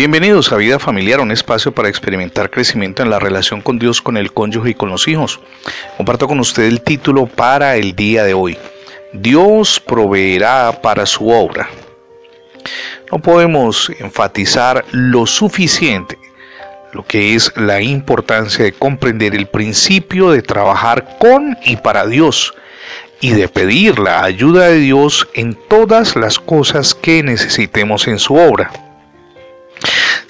Bienvenidos a Vida Familiar, un espacio para experimentar crecimiento en la relación con Dios, con el cónyuge y con los hijos. Comparto con usted el título para el día de hoy. Dios proveerá para su obra. No podemos enfatizar lo suficiente lo que es la importancia de comprender el principio de trabajar con y para Dios y de pedir la ayuda de Dios en todas las cosas que necesitemos en su obra.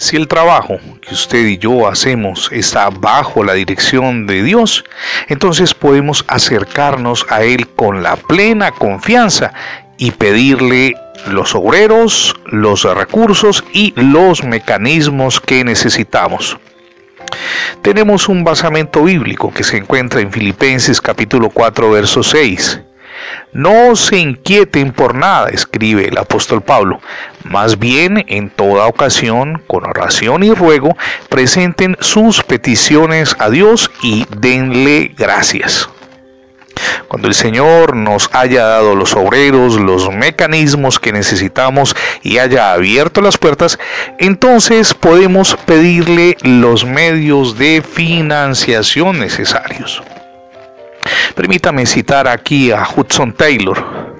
Si el trabajo que usted y yo hacemos está bajo la dirección de Dios, entonces podemos acercarnos a Él con la plena confianza y pedirle los obreros, los recursos y los mecanismos que necesitamos. Tenemos un basamento bíblico que se encuentra en Filipenses capítulo 4 verso 6 no se inquieten por nada, escribe el apóstol Pablo. Más bien, en toda ocasión, con oración y ruego, presenten sus peticiones a Dios y denle gracias. Cuando el Señor nos haya dado los obreros, los mecanismos que necesitamos y haya abierto las puertas, entonces podemos pedirle los medios de financiación necesarios. Permítame citar aquí a Hudson Taylor,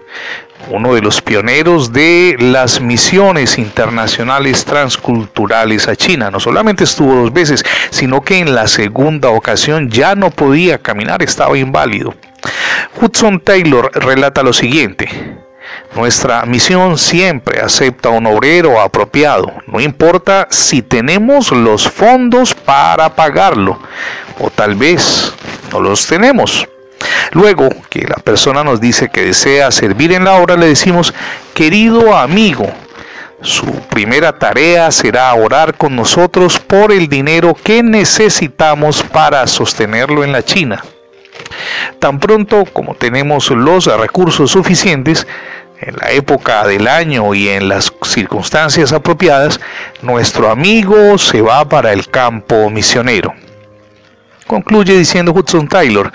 uno de los pioneros de las misiones internacionales transculturales a China. No solamente estuvo dos veces, sino que en la segunda ocasión ya no podía caminar, estaba inválido. Hudson Taylor relata lo siguiente. Nuestra misión siempre acepta un obrero apropiado, no importa si tenemos los fondos para pagarlo o tal vez no los tenemos. Luego que la persona nos dice que desea servir en la obra, le decimos, querido amigo, su primera tarea será orar con nosotros por el dinero que necesitamos para sostenerlo en la China. Tan pronto como tenemos los recursos suficientes, en la época del año y en las circunstancias apropiadas, nuestro amigo se va para el campo misionero. Concluye diciendo Hudson Taylor,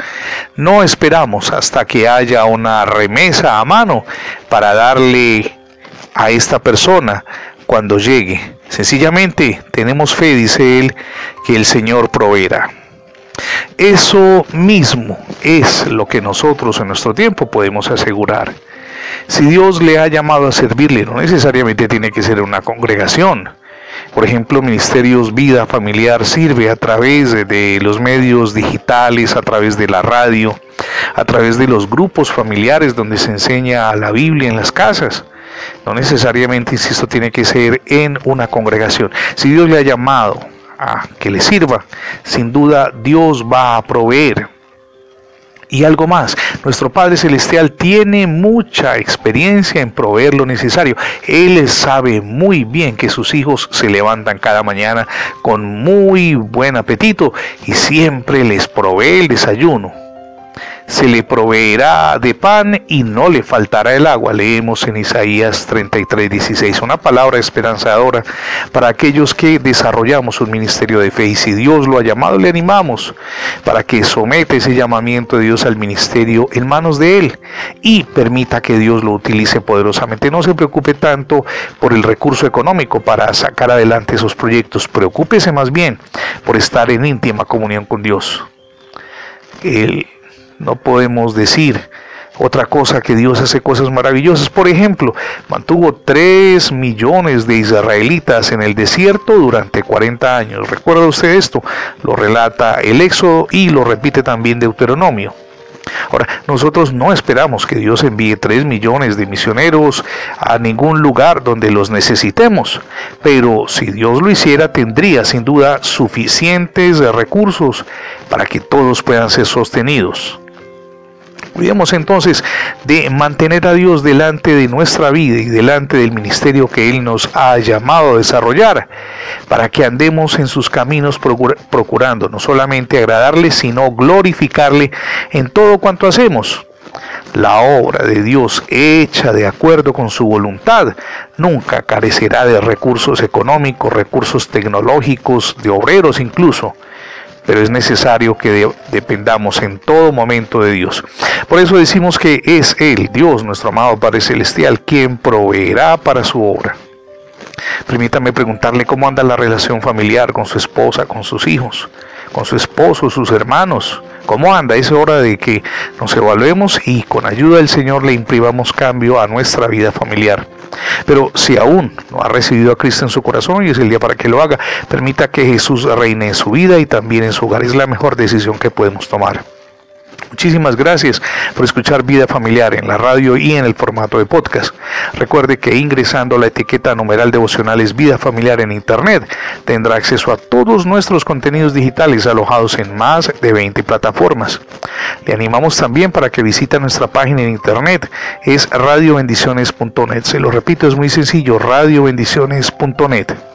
no esperamos hasta que haya una remesa a mano para darle a esta persona cuando llegue. Sencillamente tenemos fe, dice él, que el Señor proveerá. Eso mismo es lo que nosotros en nuestro tiempo podemos asegurar. Si Dios le ha llamado a servirle, no necesariamente tiene que ser una congregación. Por ejemplo, Ministerios Vida Familiar sirve a través de los medios digitales, a través de la radio, a través de los grupos familiares donde se enseña la Biblia en las casas. No necesariamente, insisto, tiene que ser en una congregación. Si Dios le ha llamado a que le sirva, sin duda Dios va a proveer. Y algo más, nuestro Padre Celestial tiene mucha experiencia en proveer lo necesario. Él sabe muy bien que sus hijos se levantan cada mañana con muy buen apetito y siempre les provee el desayuno se le proveerá de pan y no le faltará el agua. Leemos en Isaías 33, 16, una palabra esperanzadora para aquellos que desarrollamos un ministerio de fe. Y si Dios lo ha llamado, le animamos para que someta ese llamamiento de Dios al ministerio en manos de Él y permita que Dios lo utilice poderosamente. No se preocupe tanto por el recurso económico para sacar adelante esos proyectos. Preocúpese más bien por estar en íntima comunión con Dios. El, no podemos decir otra cosa que Dios hace cosas maravillosas. Por ejemplo, mantuvo 3 millones de israelitas en el desierto durante 40 años. ¿Recuerda usted esto? Lo relata el Éxodo y lo repite también Deuteronomio. Ahora, nosotros no esperamos que Dios envíe 3 millones de misioneros a ningún lugar donde los necesitemos, pero si Dios lo hiciera tendría sin duda suficientes recursos para que todos puedan ser sostenidos. Cuidemos entonces de mantener a Dios delante de nuestra vida y delante del ministerio que Él nos ha llamado a desarrollar, para que andemos en sus caminos procurando no solamente agradarle, sino glorificarle en todo cuanto hacemos. La obra de Dios hecha de acuerdo con su voluntad nunca carecerá de recursos económicos, recursos tecnológicos, de obreros incluso pero es necesario que dependamos en todo momento de Dios. Por eso decimos que es Él, Dios, nuestro amado Padre Celestial, quien proveerá para su obra. Permítame preguntarle cómo anda la relación familiar con su esposa, con sus hijos, con su esposo, sus hermanos. ¿Cómo anda? Es hora de que nos evaluemos y con ayuda del Señor le imprimamos cambio a nuestra vida familiar. Pero si aún no ha recibido a Cristo en su corazón, y es el día para que lo haga, permita que Jesús reine en su vida y también en su hogar. Es la mejor decisión que podemos tomar. Muchísimas gracias por escuchar Vida Familiar en la radio y en el formato de podcast. Recuerde que ingresando la etiqueta numeral devocionales Vida Familiar en Internet tendrá acceso a todos nuestros contenidos digitales alojados en más de 20 plataformas. Le animamos también para que visite nuestra página en Internet, es radiobendiciones.net. Se lo repito, es muy sencillo, radiobendiciones.net.